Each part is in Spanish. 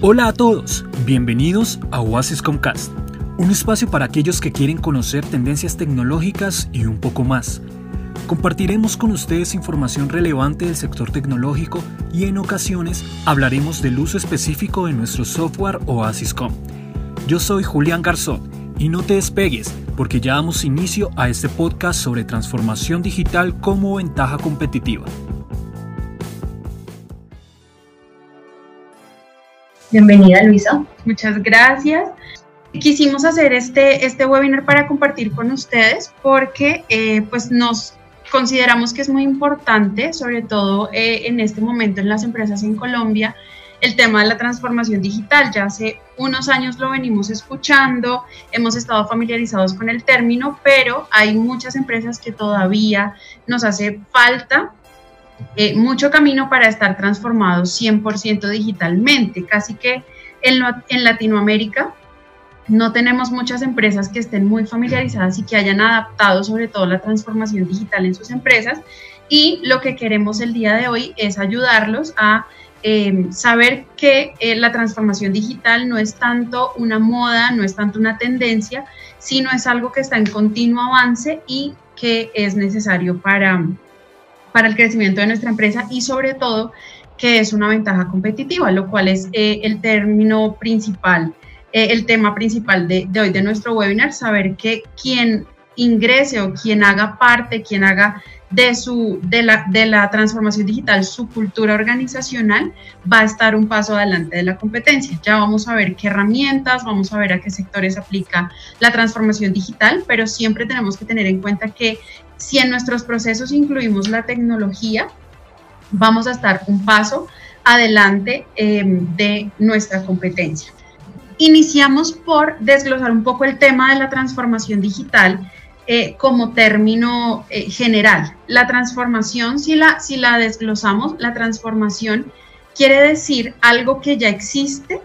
Hola a todos, bienvenidos a Oasis Comcast, un espacio para aquellos que quieren conocer tendencias tecnológicas y un poco más. Compartiremos con ustedes información relevante del sector tecnológico y en ocasiones hablaremos del uso específico de nuestro software OasisCom. Yo soy Julián Garzón y no te despegues porque ya damos inicio a este podcast sobre transformación digital como ventaja competitiva. Bienvenida Luisa. Muchas gracias. Quisimos hacer este, este webinar para compartir con ustedes porque eh, pues nos consideramos que es muy importante, sobre todo eh, en este momento en las empresas en Colombia, el tema de la transformación digital. Ya hace unos años lo venimos escuchando, hemos estado familiarizados con el término, pero hay muchas empresas que todavía nos hace falta eh, mucho camino para estar transformados 100% digitalmente. Casi que en, en Latinoamérica no tenemos muchas empresas que estén muy familiarizadas y que hayan adaptado sobre todo la transformación digital en sus empresas. Y lo que queremos el día de hoy es ayudarlos a Em, saber que eh, la transformación digital no es tanto una moda, no es tanto una tendencia, sino es algo que está en continuo avance y que es necesario para, para el crecimiento de nuestra empresa y sobre todo que es una ventaja competitiva, lo cual es eh, el término principal, eh, el tema principal de, de hoy de nuestro webinar, saber que quien ingrese o quien haga parte, quien haga de, su, de, la, de la transformación digital, su cultura organizacional, va a estar un paso adelante de la competencia. Ya vamos a ver qué herramientas, vamos a ver a qué sectores aplica la transformación digital, pero siempre tenemos que tener en cuenta que si en nuestros procesos incluimos la tecnología, vamos a estar un paso adelante em, de nuestra competencia. Iniciamos por desglosar un poco el tema de la transformación digital eh, como término eh, general. La transformación, si la, si la desglosamos, la transformación quiere decir algo que ya existe,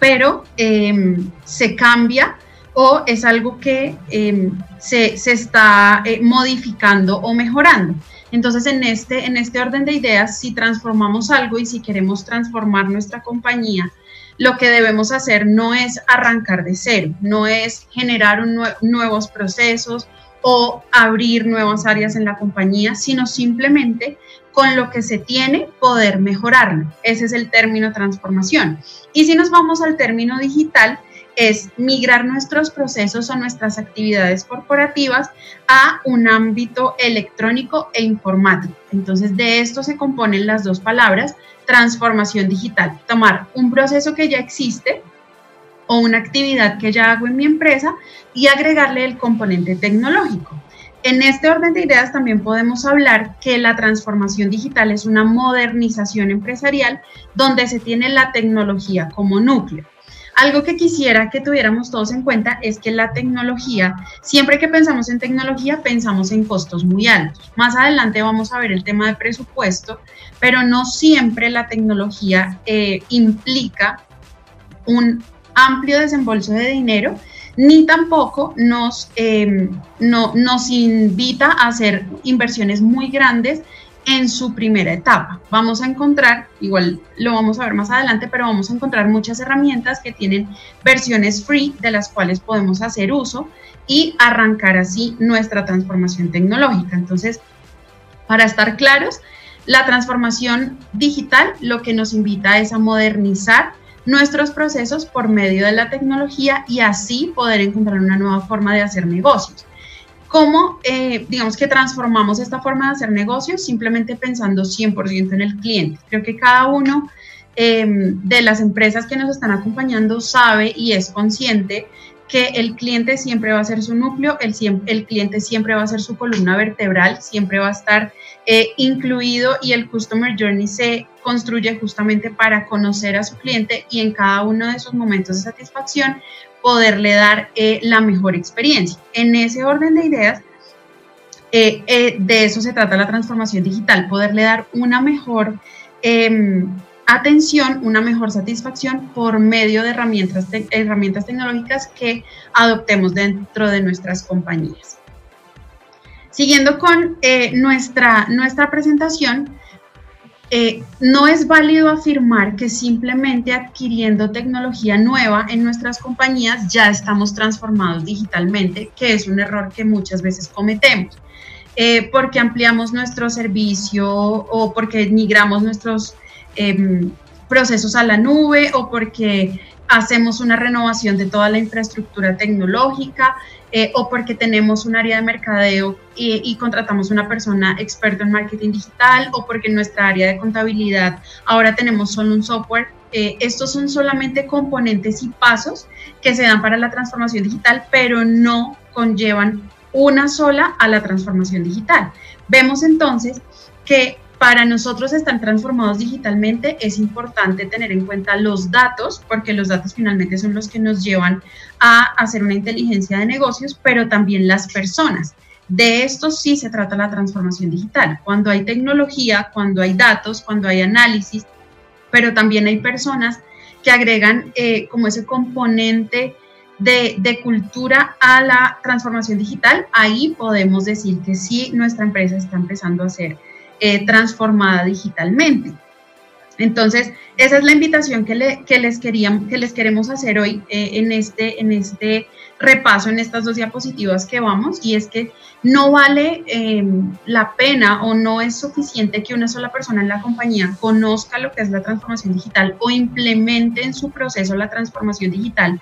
pero em, se cambia o es algo que em, se, se, está eh, modificando o mejorando. Entonces, en este, en este orden de ideas, si transformamos algo y si queremos transformar nuestra compañía lo que debemos hacer no es arrancar de cero, no es generar nuevos procesos o abrir nuevas áreas en la compañía, sino simplemente con lo que se tiene poder mejorarlo. Ese es el término transformación. Y si nos vamos al término digital, es migrar nuestros procesos o nuestras actividades corporativas a un ámbito electrónico e informático. Entonces, de esto se componen las dos palabras, transformación digital. Tomar un proceso que ya existe o una actividad que ya hago en mi empresa y agregarle el componente tecnológico. En este orden de ideas también podemos hablar que la transformación digital es una modernización empresarial donde se tiene la tecnología como núcleo. Algo que quisiera que tuviéramos todos en cuenta es que la tecnología, siempre que pensamos en tecnología, pensamos en costos muy altos. Más adelante vamos a ver el tema de presupuesto, pero no siempre la tecnología eh, implica un amplio desembolso de dinero, ni tampoco nos, em, no, nos invita a hacer inversiones muy grandes en su primera etapa. Vamos a encontrar, igual lo vamos a ver más adelante, pero vamos a encontrar muchas herramientas que tienen versiones free de las cuales podemos hacer uso y arrancar así nuestra transformación tecnológica. Entonces, para estar claros, la transformación digital lo que nos invita es a modernizar nuestros procesos por medio de la tecnología y así poder encontrar una nueva forma de hacer negocios. ¿Cómo, eh, digamos que transformamos esta forma de hacer negocios? Simplemente pensando 100% en el cliente. Creo que cada uno em, de las empresas que nos están acompañando sabe y es consciente que el cliente siempre va a ser su núcleo, el, cliente siempre va a ser su columna vertebral, siempre va a estar eh, incluido y el Customer Journey se construye justamente para conocer a su cliente y en cada uno de sus momentos de satisfacción poderle dar eh, la mejor experiencia. En ese orden de ideas, eh, de eso se trata la transformación digital, poderle dar una mejor em, atención, una mejor satisfacción por medio de herramientas, herramientas tecnológicas que adoptemos dentro de nuestras compañías. Siguiendo con eh, nuestra, nuestra presentación, eh, no es válido afirmar que simplemente adquiriendo tecnología nueva en nuestras compañías ya estamos transformados digitalmente, que es un error que muchas veces cometemos. Eh, porque ampliamos nuestro servicio o porque migramos nuestros em, procesos a la nube o porque hacemos una renovación de toda la infraestructura tecnológica eh, o porque tenemos un área de mercadeo y, contratamos una persona experta en marketing digital o porque en nuestra área de contabilidad ahora tenemos solo un software. Eh, estos son solamente componentes y pasos que se dan para la transformación digital, pero no conllevan una sola a la transformación digital. Vemos entonces que para nosotros están transformados digitalmente es importante tener en cuenta los datos, porque los datos finalmente son los que nos llevan a hacer una inteligencia de negocios, pero también las personas. De esto sí se trata la transformación digital. Cuando hay tecnología, cuando hay datos, cuando hay análisis, pero también hay personas que agregan eh, como ese componente de, de, cultura a la transformación digital, ahí podemos decir que sí, nuestra empresa está empezando a ser eh, transformada digitalmente. Entonces, esa es la invitación que, les, queríamos, que les queremos hacer hoy eh, en, este, en este repaso, en estas dos diapositivas que vamos, y es que no vale eh, la pena o no es suficiente que una sola persona en la compañía conozca lo que es la transformación digital o implemente en su proceso la transformación digital,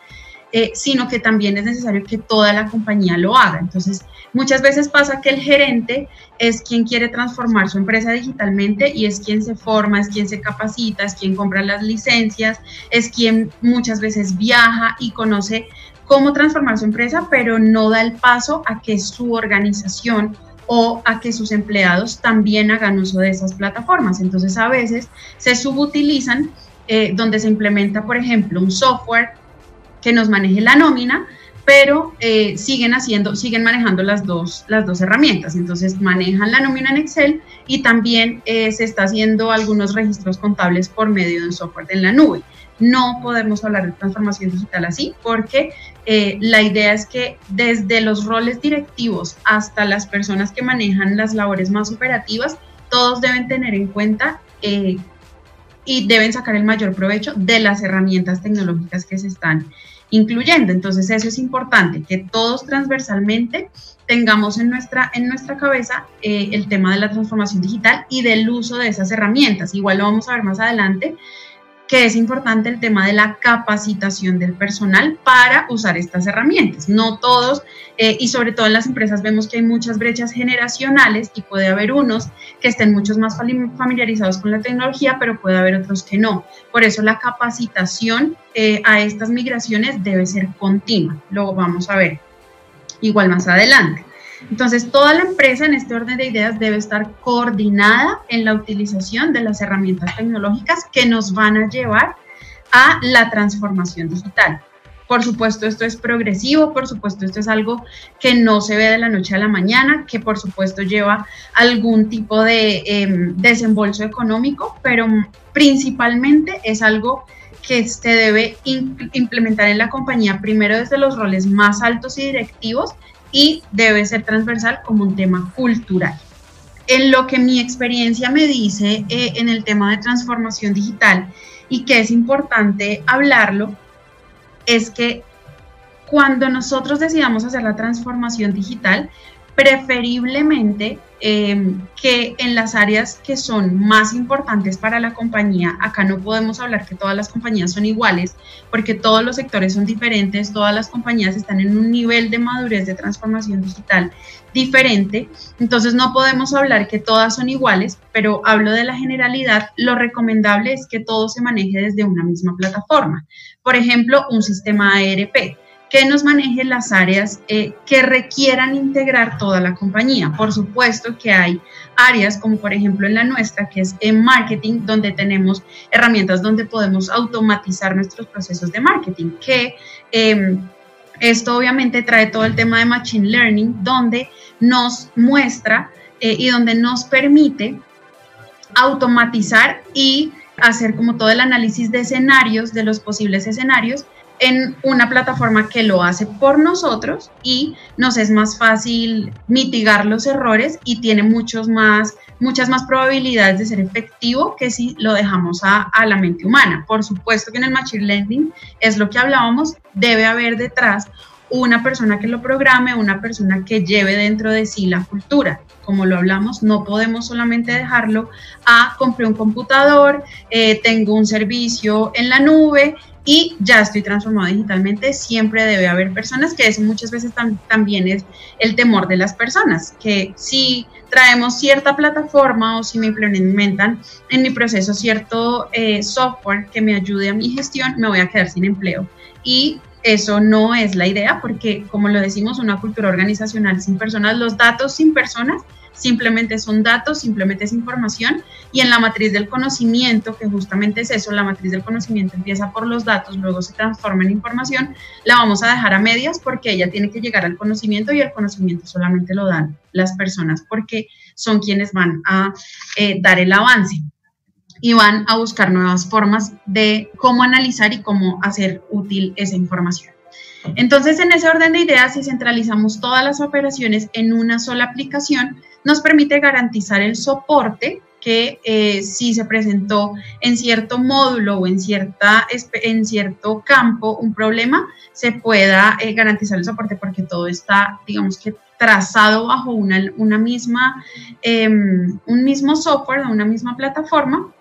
eh, sino que también es necesario que toda la compañía lo haga. Entonces, muchas veces pasa que el gerente es quien quiere transformar su empresa digitalmente y es quien se forma, es quien se capacita, es quien compra las licencias, es quien muchas veces viaja y conoce cómo transformar su empresa, pero no da el paso a que su organización o a que sus empleados también hagan uso de esas plataformas. Entonces a veces se subutilizan eh, donde se implementa, por ejemplo, un software que nos maneje la nómina, pero eh, siguen haciendo, siguen manejando las dos, las dos herramientas. Entonces manejan la nómina en Excel y también eh, se está haciendo algunos registros contables por medio de un software en la nube. No podemos hablar de transformación digital así porque eh, la idea es que desde los roles directivos hasta las personas que manejan las labores más operativas, todos deben tener en cuenta y deben sacar el mayor provecho de las herramientas tecnológicas que se están incluyendo. Entonces eso es importante, que todos transversalmente tengamos en nuestra, en nuestra cabeza eh, el tema de la transformación digital y del uso de esas herramientas. Igual lo vamos a ver más adelante, que es importante el tema de la capacitación del personal para usar estas herramientas. No todos, eh, y sobre todo en las empresas vemos que hay muchas brechas generacionales y puede haber unos que estén muchos más familiarizados con la tecnología, pero puede haber otros que no. Por eso la capacitación eh, a estas migraciones debe ser continua. Lo vamos a ver igual más adelante. Entonces, toda la empresa en este orden de ideas debe estar coordinada en la utilización de las herramientas tecnológicas que nos van a llevar a la transformación digital. Por supuesto, esto es progresivo, por supuesto, esto es algo que no se ve de la noche a la mañana, que por supuesto lleva algún tipo de em, desembolso económico, pero principalmente es algo que se debe implementar en la compañía primero desde los roles más altos y directivos y debe ser transversal como un tema cultural. En lo que mi experiencia me dice eh, en el tema de transformación digital y que es importante hablarlo, es que cuando nosotros decidamos hacer la transformación digital, preferiblemente em, que en las áreas que son más importantes para la compañía, acá no podemos hablar que todas las compañías son iguales, porque todos los sectores son diferentes, todas las compañías están en un nivel de madurez de transformación digital diferente, entonces no podemos hablar que todas son iguales, pero hablo de la generalidad, lo recomendable es que todo se maneje desde una misma plataforma. Por ejemplo, un sistema ARP que nos maneje las áreas eh, que requieran integrar toda la compañía. Por supuesto que hay áreas como por ejemplo en la nuestra, que es en marketing, donde tenemos herramientas donde podemos automatizar nuestros procesos de marketing, que em, esto obviamente trae todo el tema de Machine Learning, donde nos muestra eh, y donde nos permite automatizar y hacer como todo el análisis de escenarios, de los posibles escenarios, en una plataforma que lo hace por nosotros y nos es más fácil mitigar los errores y tiene muchos más, muchas más probabilidades de ser efectivo que si lo dejamos a, a la mente humana. Por supuesto que en el Machine Learning es lo que hablábamos, debe haber detrás una persona que lo programe, una persona que lleve dentro de sí la cultura. Como lo hablamos, no podemos solamente dejarlo a compré un computador, eh, tengo un servicio en la nube y ya estoy transformado digitalmente, siempre debe haber personas, que eso muchas veces también es el temor de las personas, que si traemos cierta plataforma o si me implementan en mi proceso cierto eh, software que me ayude a mi gestión, me voy a quedar sin empleo. Y eso no es la idea porque, como lo decimos, una cultura organizacional sin personas, los datos sin personas simplemente son datos, simplemente es información y en la matriz del conocimiento, que justamente es eso, la matriz del conocimiento empieza por los datos, luego se transforma en información, la vamos a dejar a medias porque ella tiene que llegar al conocimiento y el conocimiento solamente lo dan las personas porque son quienes van a eh, dar el avance y van a buscar nuevas formas de cómo analizar y cómo hacer útil esa información. Entonces, en ese orden de ideas, si centralizamos todas las operaciones en una sola aplicación, nos permite garantizar el soporte que eh, si se presentó en cierto módulo o en, cierta, en cierto campo un problema, se pueda eh, garantizar el soporte porque todo está, digamos que, trazado bajo una, una misma, em, un mismo software, una misma plataforma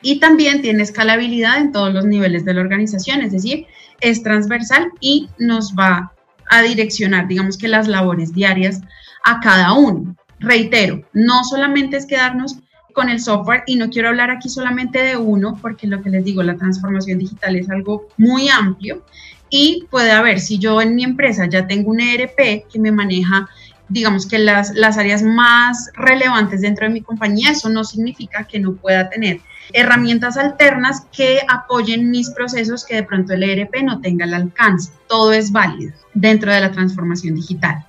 y también tiene escalabilidad en todos los niveles de la organización, es decir, es transversal y nos va a direccionar, digamos que las labores diarias a cada uno. Reitero, no solamente es quedarnos con el software y no quiero hablar aquí solamente de uno, porque lo que les digo, la transformación digital es algo muy amplio y puede haber, si yo en mi empresa ya tengo un ERP que me maneja digamos que las, las áreas más relevantes dentro de mi compañía, eso no significa que no pueda tener herramientas alternas que apoyen mis procesos que de pronto el ERP no tenga el alcance. Todo es válido dentro de la transformación digital.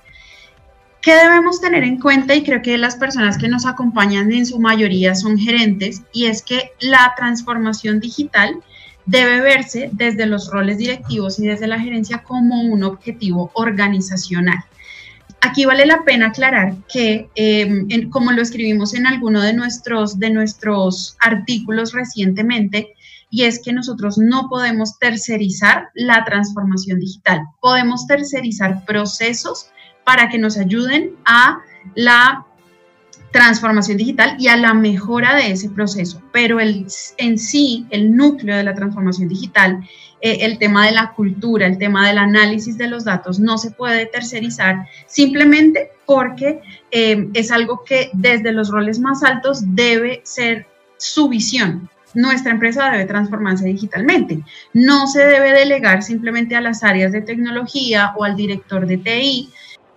¿Qué debemos tener en cuenta? Y creo que las personas que nos acompañan en su mayoría son gerentes, y es que la transformación digital debe verse desde los roles directivos y desde la gerencia como un objetivo organizacional. Aquí vale la pena aclarar que, em, como lo escribimos en alguno de nuestros, de nuestros artículos recientemente, y es que nosotros no podemos tercerizar la transformación digital. Podemos tercerizar procesos para que nos ayuden a la transformación digital y a la mejora de ese proceso. Pero el, en sí, el núcleo de la transformación digital, eh, el tema de la cultura, el tema del análisis de los datos, no se puede tercerizar simplemente porque eh, es algo que desde los roles más altos debe ser su visión. Nuestra empresa debe transformarse digitalmente. No se debe delegar simplemente a las áreas de tecnología o al director de TI,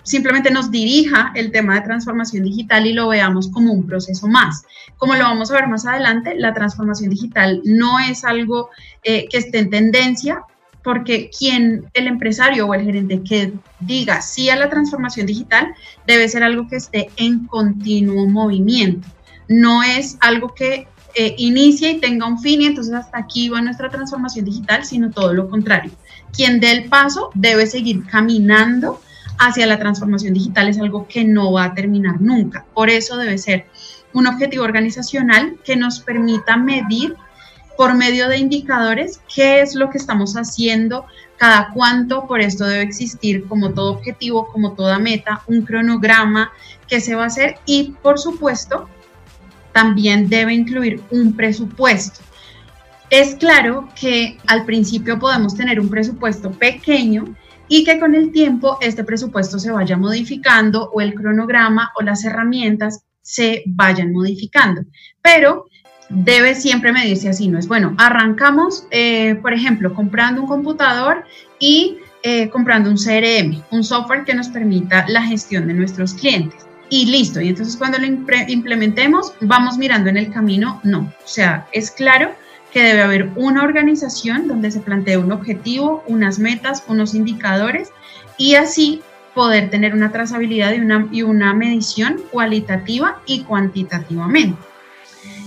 simplemente nos dirija el tema de transformación digital y lo veamos como un proceso más. Como lo vamos a ver más adelante, la transformación digital no es algo eh, que esté en tendencia, porque quien, el empresario o el gerente que diga sí a la transformación digital, debe ser algo que esté en continuo movimiento. No es algo que eh, inicie y tenga un fin y entonces hasta aquí va nuestra transformación digital, sino todo lo contrario. Quien dé el paso debe seguir caminando hacia la transformación digital es algo que no va a terminar nunca. Por eso debe ser un objetivo organizacional que nos permita medir por medio de indicadores qué es lo que estamos haciendo, cada cuánto, por esto debe existir como todo objetivo, como toda meta, un cronograma que se va a hacer y por supuesto también debe incluir un presupuesto. Es claro que al principio podemos tener un presupuesto pequeño y que con el tiempo este presupuesto se vaya modificando o el cronograma o las herramientas se vayan modificando. Pero debe siempre medirse así, no es bueno. Arrancamos, eh, por ejemplo, comprando un computador y eh, comprando un CRM, un software que nos permita la gestión de nuestros clientes. Y listo, y entonces cuando lo implementemos, vamos mirando en el camino, no. O sea, es claro que debe haber una organización donde se plantee un objetivo, unas metas, unos indicadores y así poder tener una trazabilidad y una, y una medición cualitativa y cuantitativamente.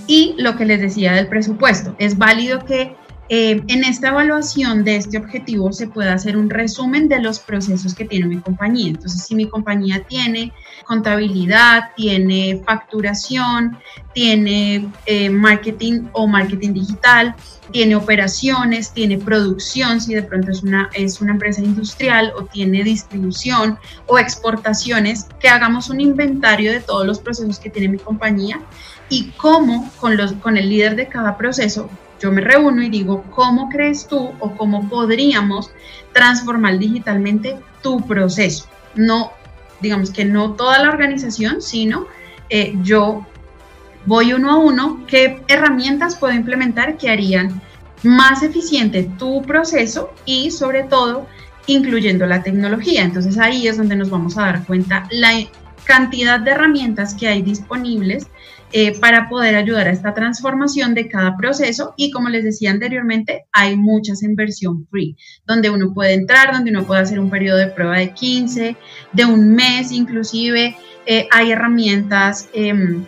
Y lo que les decía del presupuesto, es válido que eh, en esta evaluación de este objetivo se puede hacer un resumen de los procesos que tiene mi compañía. Entonces, si mi compañía tiene contabilidad, tiene facturación, tiene eh, marketing o marketing digital, tiene operaciones, tiene producción, si de pronto es una, es una empresa industrial o tiene distribución o exportaciones, que hagamos un inventario de todos los procesos que tiene mi compañía y cómo con, los, con el líder de cada proceso yo me reúno y digo, ¿cómo crees tú o cómo podríamos transformar digitalmente tu proceso? No, digamos que no toda la organización, sino eh, yo voy uno a uno, ¿qué herramientas puedo implementar que harían más eficiente tu proceso y sobre todo incluyendo la tecnología? Entonces ahí es donde nos vamos a dar cuenta la cantidad de herramientas que hay disponibles eh, para poder ayudar a esta transformación de cada proceso. Y como les decía anteriormente, hay muchas en versión free, donde uno puede entrar, donde uno puede hacer un periodo de prueba de 15, de un mes inclusive, eh, hay herramientas em,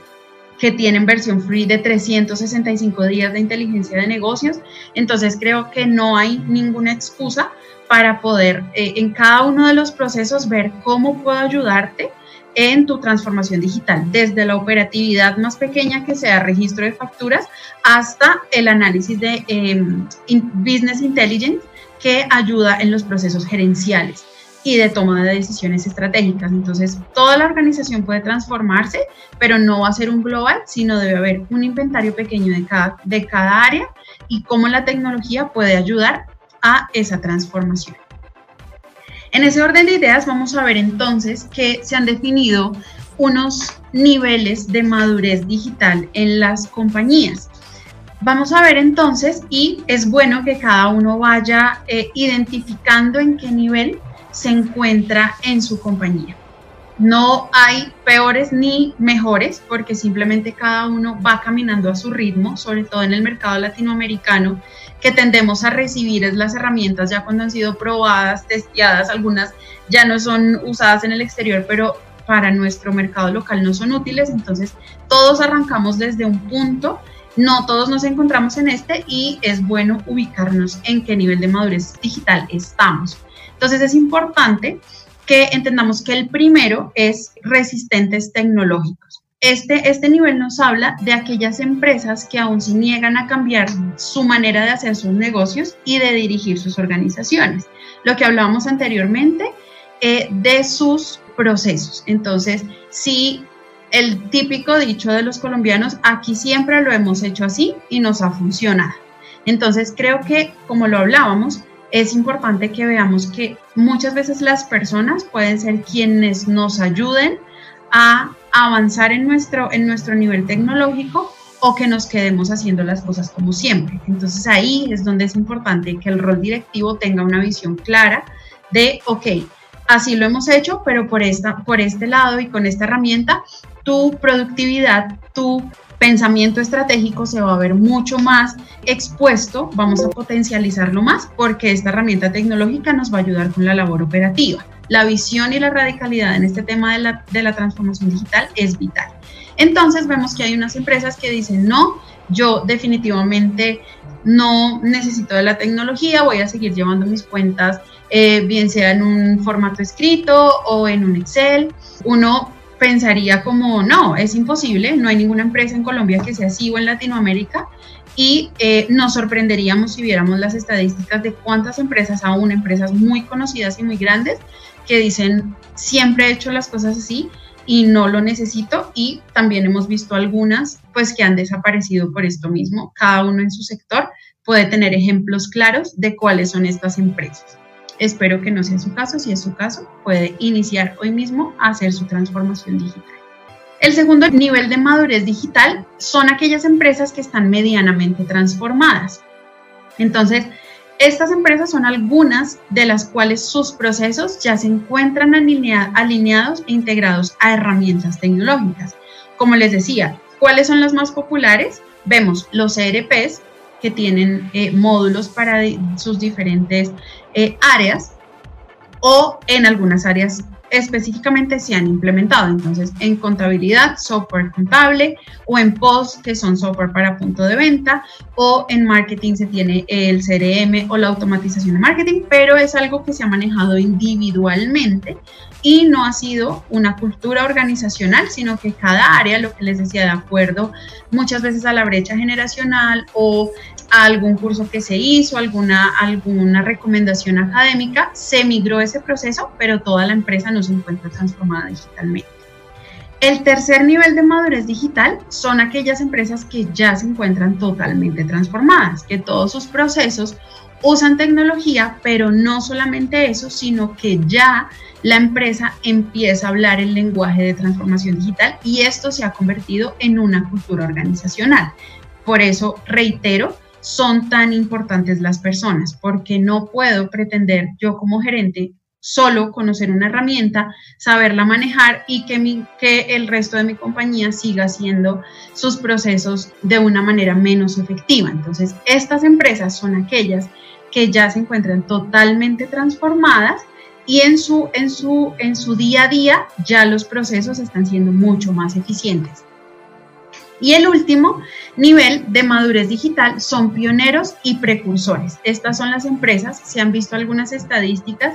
que tienen versión free de 365 días de inteligencia de negocios, entonces creo que no hay ninguna excusa para poder eh, en cada uno de los procesos ver cómo puedo ayudarte en tu transformación digital, desde la operatividad más pequeña que sea registro de facturas hasta el análisis de em, business intelligence que ayuda en los procesos gerenciales y de toma de decisiones estratégicas. Entonces, toda la organización puede transformarse, pero no va a ser un global, sino debe haber un inventario pequeño de cada, de cada área y cómo la tecnología puede ayudar a esa transformación. En ese orden de ideas vamos a ver entonces que se han definido unos niveles de madurez digital en las compañías. Vamos a ver entonces y es bueno que cada uno vaya eh, identificando en qué nivel se encuentra en su compañía. No hay peores ni mejores porque simplemente cada uno va caminando a su ritmo, sobre todo en el mercado latinoamericano que tendemos a recibir es las herramientas ya cuando han sido probadas, testeadas, algunas ya no son usadas en el exterior, pero para nuestro mercado local no son útiles, entonces todos arrancamos desde un punto, no todos nos encontramos en este y es bueno ubicarnos en qué nivel de madurez digital estamos. Entonces es importante que entendamos que el primero es resistentes tecnológicos. Este, este nivel nos habla de aquellas empresas que aún se niegan a cambiar su manera de hacer sus negocios y de dirigir sus organizaciones. Lo que hablábamos anteriormente eh, de sus procesos. Entonces, si el típico dicho de los colombianos, aquí siempre lo hemos hecho así y nos ha funcionado. Entonces, creo que, como lo hablábamos, es importante que veamos que muchas veces las personas pueden ser quienes nos ayuden a avanzar en nuestro, en nuestro nivel tecnológico o que nos quedemos haciendo las cosas como siempre. Entonces ahí es donde es importante que el rol directivo tenga una visión clara de, ok, así lo hemos hecho, pero por, esta, por este lado y con esta herramienta, tu productividad, tu pensamiento estratégico se va a ver mucho más expuesto, vamos a potencializarlo más porque esta herramienta tecnológica nos va a ayudar con la labor operativa la visión y la radicalidad en este tema de la, de la transformación digital es vital. Entonces vemos que hay unas empresas que dicen, no, yo definitivamente no necesito de la tecnología, voy a seguir llevando mis cuentas, eh, bien sea en un formato escrito o en un Excel. Uno pensaría como, no, es imposible, no hay ninguna empresa en Colombia que sea así o en Latinoamérica. Y eh, nos sorprenderíamos si viéramos las estadísticas de cuántas empresas, aún empresas muy conocidas y muy grandes, que dicen, siempre he hecho las cosas así y no lo necesito y también hemos visto algunas pues que han desaparecido por esto mismo. Cada uno en su sector puede tener ejemplos claros de cuáles son estas empresas. Espero que no sea su caso. Si es su caso, puede iniciar hoy mismo a hacer su transformación digital. El segundo nivel de madurez digital son aquellas empresas que están medianamente transformadas. Entonces, estas empresas son algunas de las cuales sus procesos ya se encuentran alineados e integrados a herramientas tecnológicas. Como les decía, ¿cuáles son las más populares? Vemos los ERPs, que tienen eh, módulos para sus diferentes eh, áreas. o en algunas áreas específicamente se han implementado. Entonces, en contabilidad, software contable, o en post, que son software para punto de venta, o en marketing se tiene el CRM o la automatización de marketing, pero es algo que se ha manejado individualmente y no ha sido una cultura organizacional, sino que cada área, lo que les decía, de acuerdo muchas veces a la brecha generacional o a algún curso que se hizo, alguna, alguna recomendación académica, se migró ese proceso, pero toda la empresa no se encuentra transformada digitalmente. El tercer nivel de madurez digital son aquellas empresas que ya se encuentran totalmente transformadas, que todos sus procesos usan tecnología, pero no solamente eso, sino que ya la empresa empieza a hablar el lenguaje de transformación digital y esto se ha convertido en una cultura organizacional. Por eso, reitero, son tan importantes las personas, porque no puedo pretender yo como gerente solo conocer una herramienta, saberla manejar y que, mi, que el resto de mi compañía siga haciendo sus procesos de una manera menos efectiva. Entonces, estas empresas son aquellas que ya se encuentran totalmente transformadas y en su, en su, en su día a día ya los procesos están siendo mucho más eficientes. Y el último nivel de madurez digital son pioneros y precursores. Estas son las empresas, se han visto algunas estadísticas,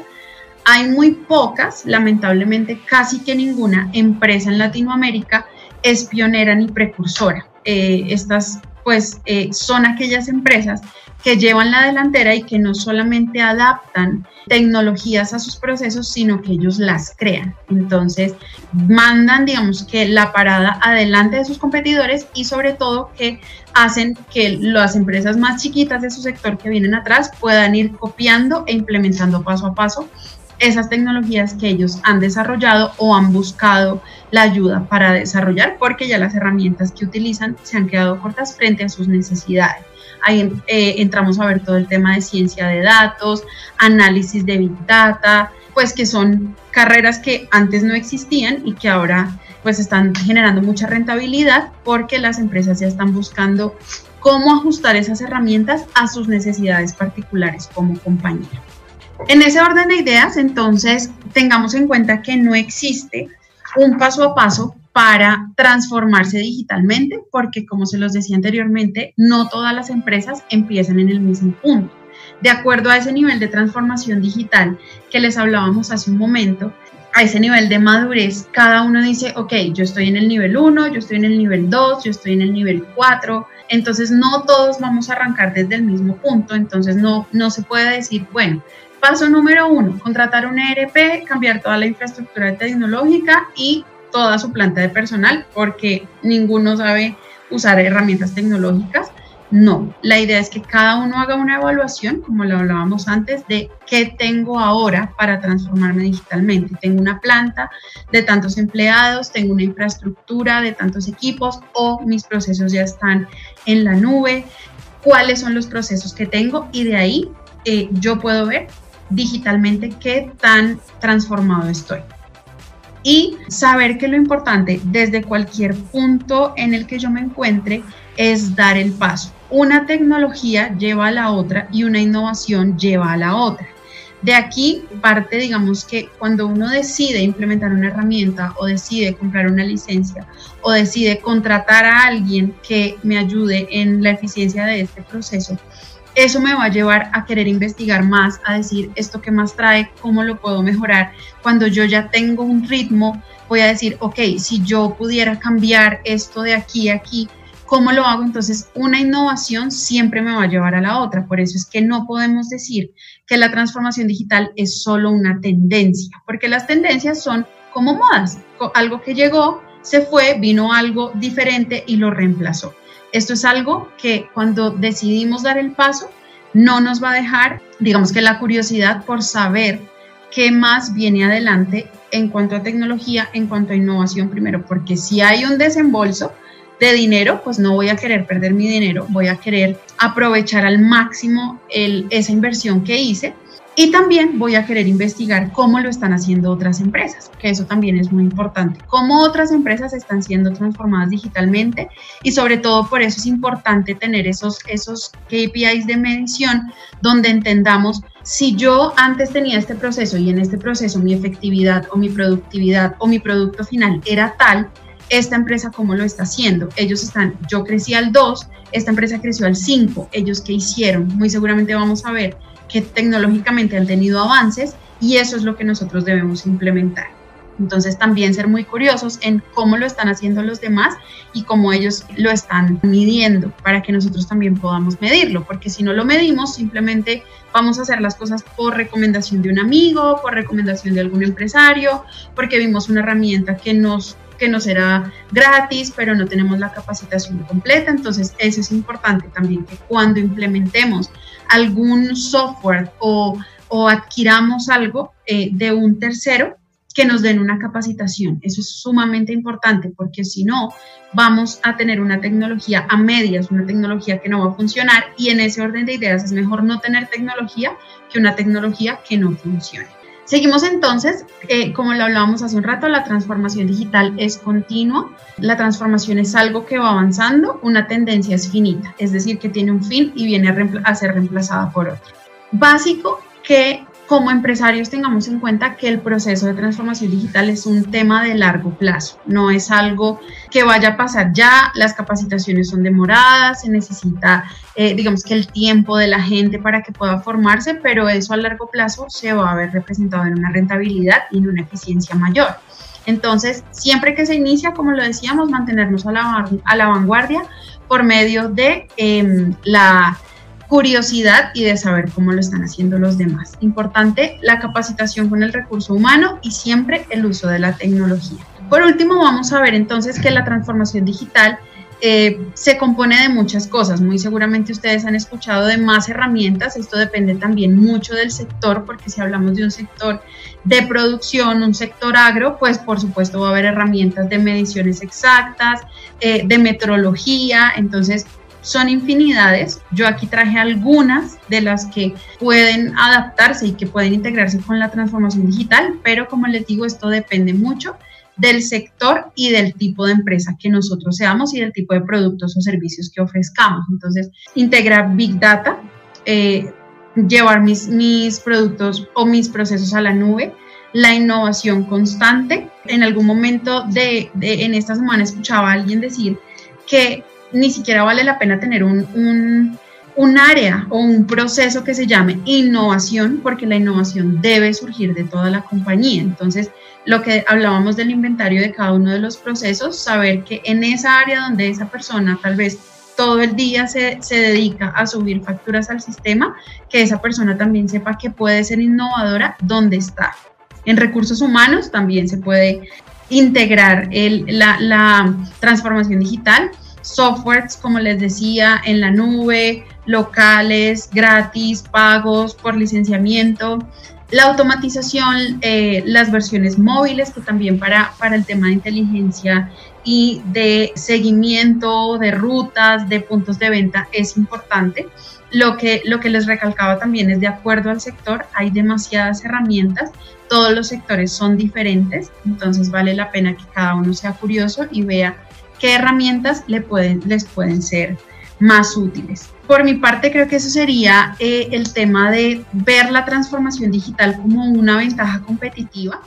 hay muy pocas, lamentablemente casi que ninguna empresa en Latinoamérica es pionera ni precursora. Eh, estas pues eh, son aquellas empresas que llevan la delantera y que no solamente adaptan tecnologías a sus procesos, sino que ellos las crean. Entonces, mandan, digamos, que la parada adelante de sus competidores y sobre todo que hacen que las empresas más chiquitas de su sector que vienen atrás puedan ir copiando e implementando paso a paso esas tecnologías que ellos han desarrollado o han buscado la ayuda para desarrollar porque ya las herramientas que utilizan se han quedado cortas frente a sus necesidades. Ahí eh, entramos a ver todo el tema de ciencia de datos, análisis de big data, pues que son carreras que antes no existían y que ahora pues están generando mucha rentabilidad porque las empresas ya están buscando cómo ajustar esas herramientas a sus necesidades particulares como compañía. En ese orden de ideas, entonces, tengamos en cuenta que no existe un paso a paso para transformarse digitalmente, porque como se los decía anteriormente, no todas las empresas empiezan en el mismo punto. De acuerdo a ese nivel de transformación digital que les hablábamos hace un momento, a ese nivel de madurez, cada uno dice, ok, yo estoy en el nivel 1, yo estoy en el nivel 2, yo estoy en el nivel 4, entonces no todos vamos a arrancar desde el mismo punto, entonces no, no se puede decir, bueno, paso número uno, contratar un ERP, cambiar toda la infraestructura tecnológica y toda su planta de personal porque ninguno sabe usar herramientas tecnológicas. No, la idea es que cada uno haga una evaluación, como lo hablábamos antes, de qué tengo ahora para transformarme digitalmente. Tengo una planta de tantos empleados, tengo una infraestructura de tantos equipos o mis procesos ya están en la nube, cuáles son los procesos que tengo y de ahí eh, yo puedo ver digitalmente qué tan transformado estoy y saber que lo importante desde cualquier punto en el que yo me encuentre es dar el paso. Una tecnología lleva a la otra y una innovación lleva a la otra. De aquí parte, digamos que cuando uno decide implementar una herramienta o decide comprar una licencia o decide contratar a alguien que me ayude en la eficiencia de este proceso, eso me va a llevar a querer investigar más, a decir esto que más trae, cómo lo puedo mejorar. Cuando yo ya tengo un ritmo, voy a decir, ok, si yo pudiera cambiar esto de aquí a aquí, ¿cómo lo hago? Entonces, una innovación siempre me va a llevar a la otra. Por eso es que no podemos decir que la transformación digital es solo una tendencia, porque las tendencias son como modas, algo que llegó, se fue, vino algo diferente y lo reemplazó. Esto es algo que cuando decidimos dar el paso no nos va a dejar, digamos que la curiosidad por saber qué más viene adelante en cuanto a tecnología, en cuanto a innovación primero, porque si hay un desembolso de dinero, pues no voy a querer perder mi dinero, voy a querer aprovechar al máximo esa inversión que hice y también voy a querer investigar cómo lo están haciendo otras empresas, que eso también es muy importante, cómo otras empresas están siendo transformadas digitalmente y sobre todo por eso es importante tener esos, esos KPIs de medición donde entendamos si yo antes tenía este proceso y en este proceso mi efectividad o mi productividad o mi producto final era tal, esta empresa cómo lo está haciendo. Ellos están, yo crecí al 2, esta empresa creció al 5, ellos qué hicieron. Muy seguramente vamos a ver que tecnológicamente han tenido avances y eso es lo que nosotros debemos implementar. Entonces también ser muy curiosos en cómo lo están haciendo los demás y cómo ellos lo están midiendo para que nosotros también podamos medirlo, porque si no lo medimos simplemente vamos a hacer las cosas por recomendación de un amigo, por recomendación de algún empresario, porque vimos una herramienta que nos que nos era gratis, pero no tenemos la capacitación completa. Entonces, eso es importante también, que cuando implementemos algún software o, o adquiramos algo eh, de un tercero, que nos den una capacitación. Eso es sumamente importante porque si no, vamos a tener una tecnología a medias, una tecnología que no va a funcionar y en ese orden de ideas es mejor no tener tecnología que una tecnología que no funcione. Seguimos entonces, eh, como lo hablábamos hace un rato, la transformación digital es continua, la transformación es algo que va avanzando, una tendencia es finita, es decir, que tiene un fin y viene a, a ser reemplazada por otro. Básico que como empresarios tengamos en cuenta que el proceso de transformación digital es un tema de largo plazo, no es algo que vaya a pasar ya, las capacitaciones son demoradas, se necesita, eh, digamos que el tiempo de la gente para que pueda formarse, pero eso a largo plazo se va a ver representado en una rentabilidad y en una eficiencia mayor. Entonces, siempre que se inicia, como lo decíamos, mantenernos a la, a la vanguardia por medio de em, la curiosidad y de saber cómo lo están haciendo los demás. Importante la capacitación con el recurso humano y siempre el uso de la tecnología. Por último, vamos a ver entonces que la transformación digital eh, se compone de muchas cosas. Muy seguramente ustedes han escuchado de más herramientas. Esto depende también mucho del sector, porque si hablamos de un sector de producción, un sector agro, pues por supuesto va a haber herramientas de mediciones exactas, eh, de metrología. Entonces, son infinidades. Yo aquí traje algunas de las que pueden adaptarse y que pueden integrarse con la transformación digital, pero como les digo, esto depende mucho del sector y del tipo de empresa que nosotros seamos y del tipo de productos o servicios que ofrezcamos. Entonces, integrar Big Data, eh, llevar mis, mis productos o mis procesos a la nube, la innovación constante. En algún momento de, en esta semana escuchaba a alguien decir que ni siquiera vale la pena tener un, área o un proceso que se llame innovación, porque la innovación debe surgir de toda la compañía. Entonces, lo que hablábamos del inventario de cada uno de los procesos, saber que en esa área donde esa persona tal vez todo el día se, se, dedica a subir facturas al sistema, que esa persona también sepa que puede ser innovadora donde está. En recursos humanos también se puede integrar el, la, la transformación digital softwares, como les decía, en la nube, locales, gratis, pagos por licenciamiento, la automatización, eh, las versiones móviles, que también para, para el tema de inteligencia y de seguimiento de rutas, de puntos de venta es importante. Lo que, lo que les recalcaba también es de acuerdo al sector, hay demasiadas herramientas, todos los sectores son diferentes, entonces vale la pena que cada uno sea curioso y vea qué herramientas les pueden ser más útiles. Por mi parte, creo que eso sería eh, el tema de ver la transformación digital como una ventaja competitiva.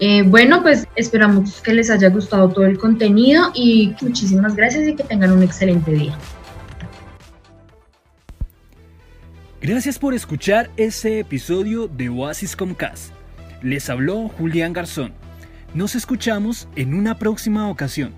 Eh, bueno, pues esperamos que les haya gustado todo el contenido y muchísimas gracias y que tengan un excelente día. Gracias por escuchar este episodio de Oasis Comcast. Les habló Julián Garzón. Nos escuchamos en una próxima ocasión.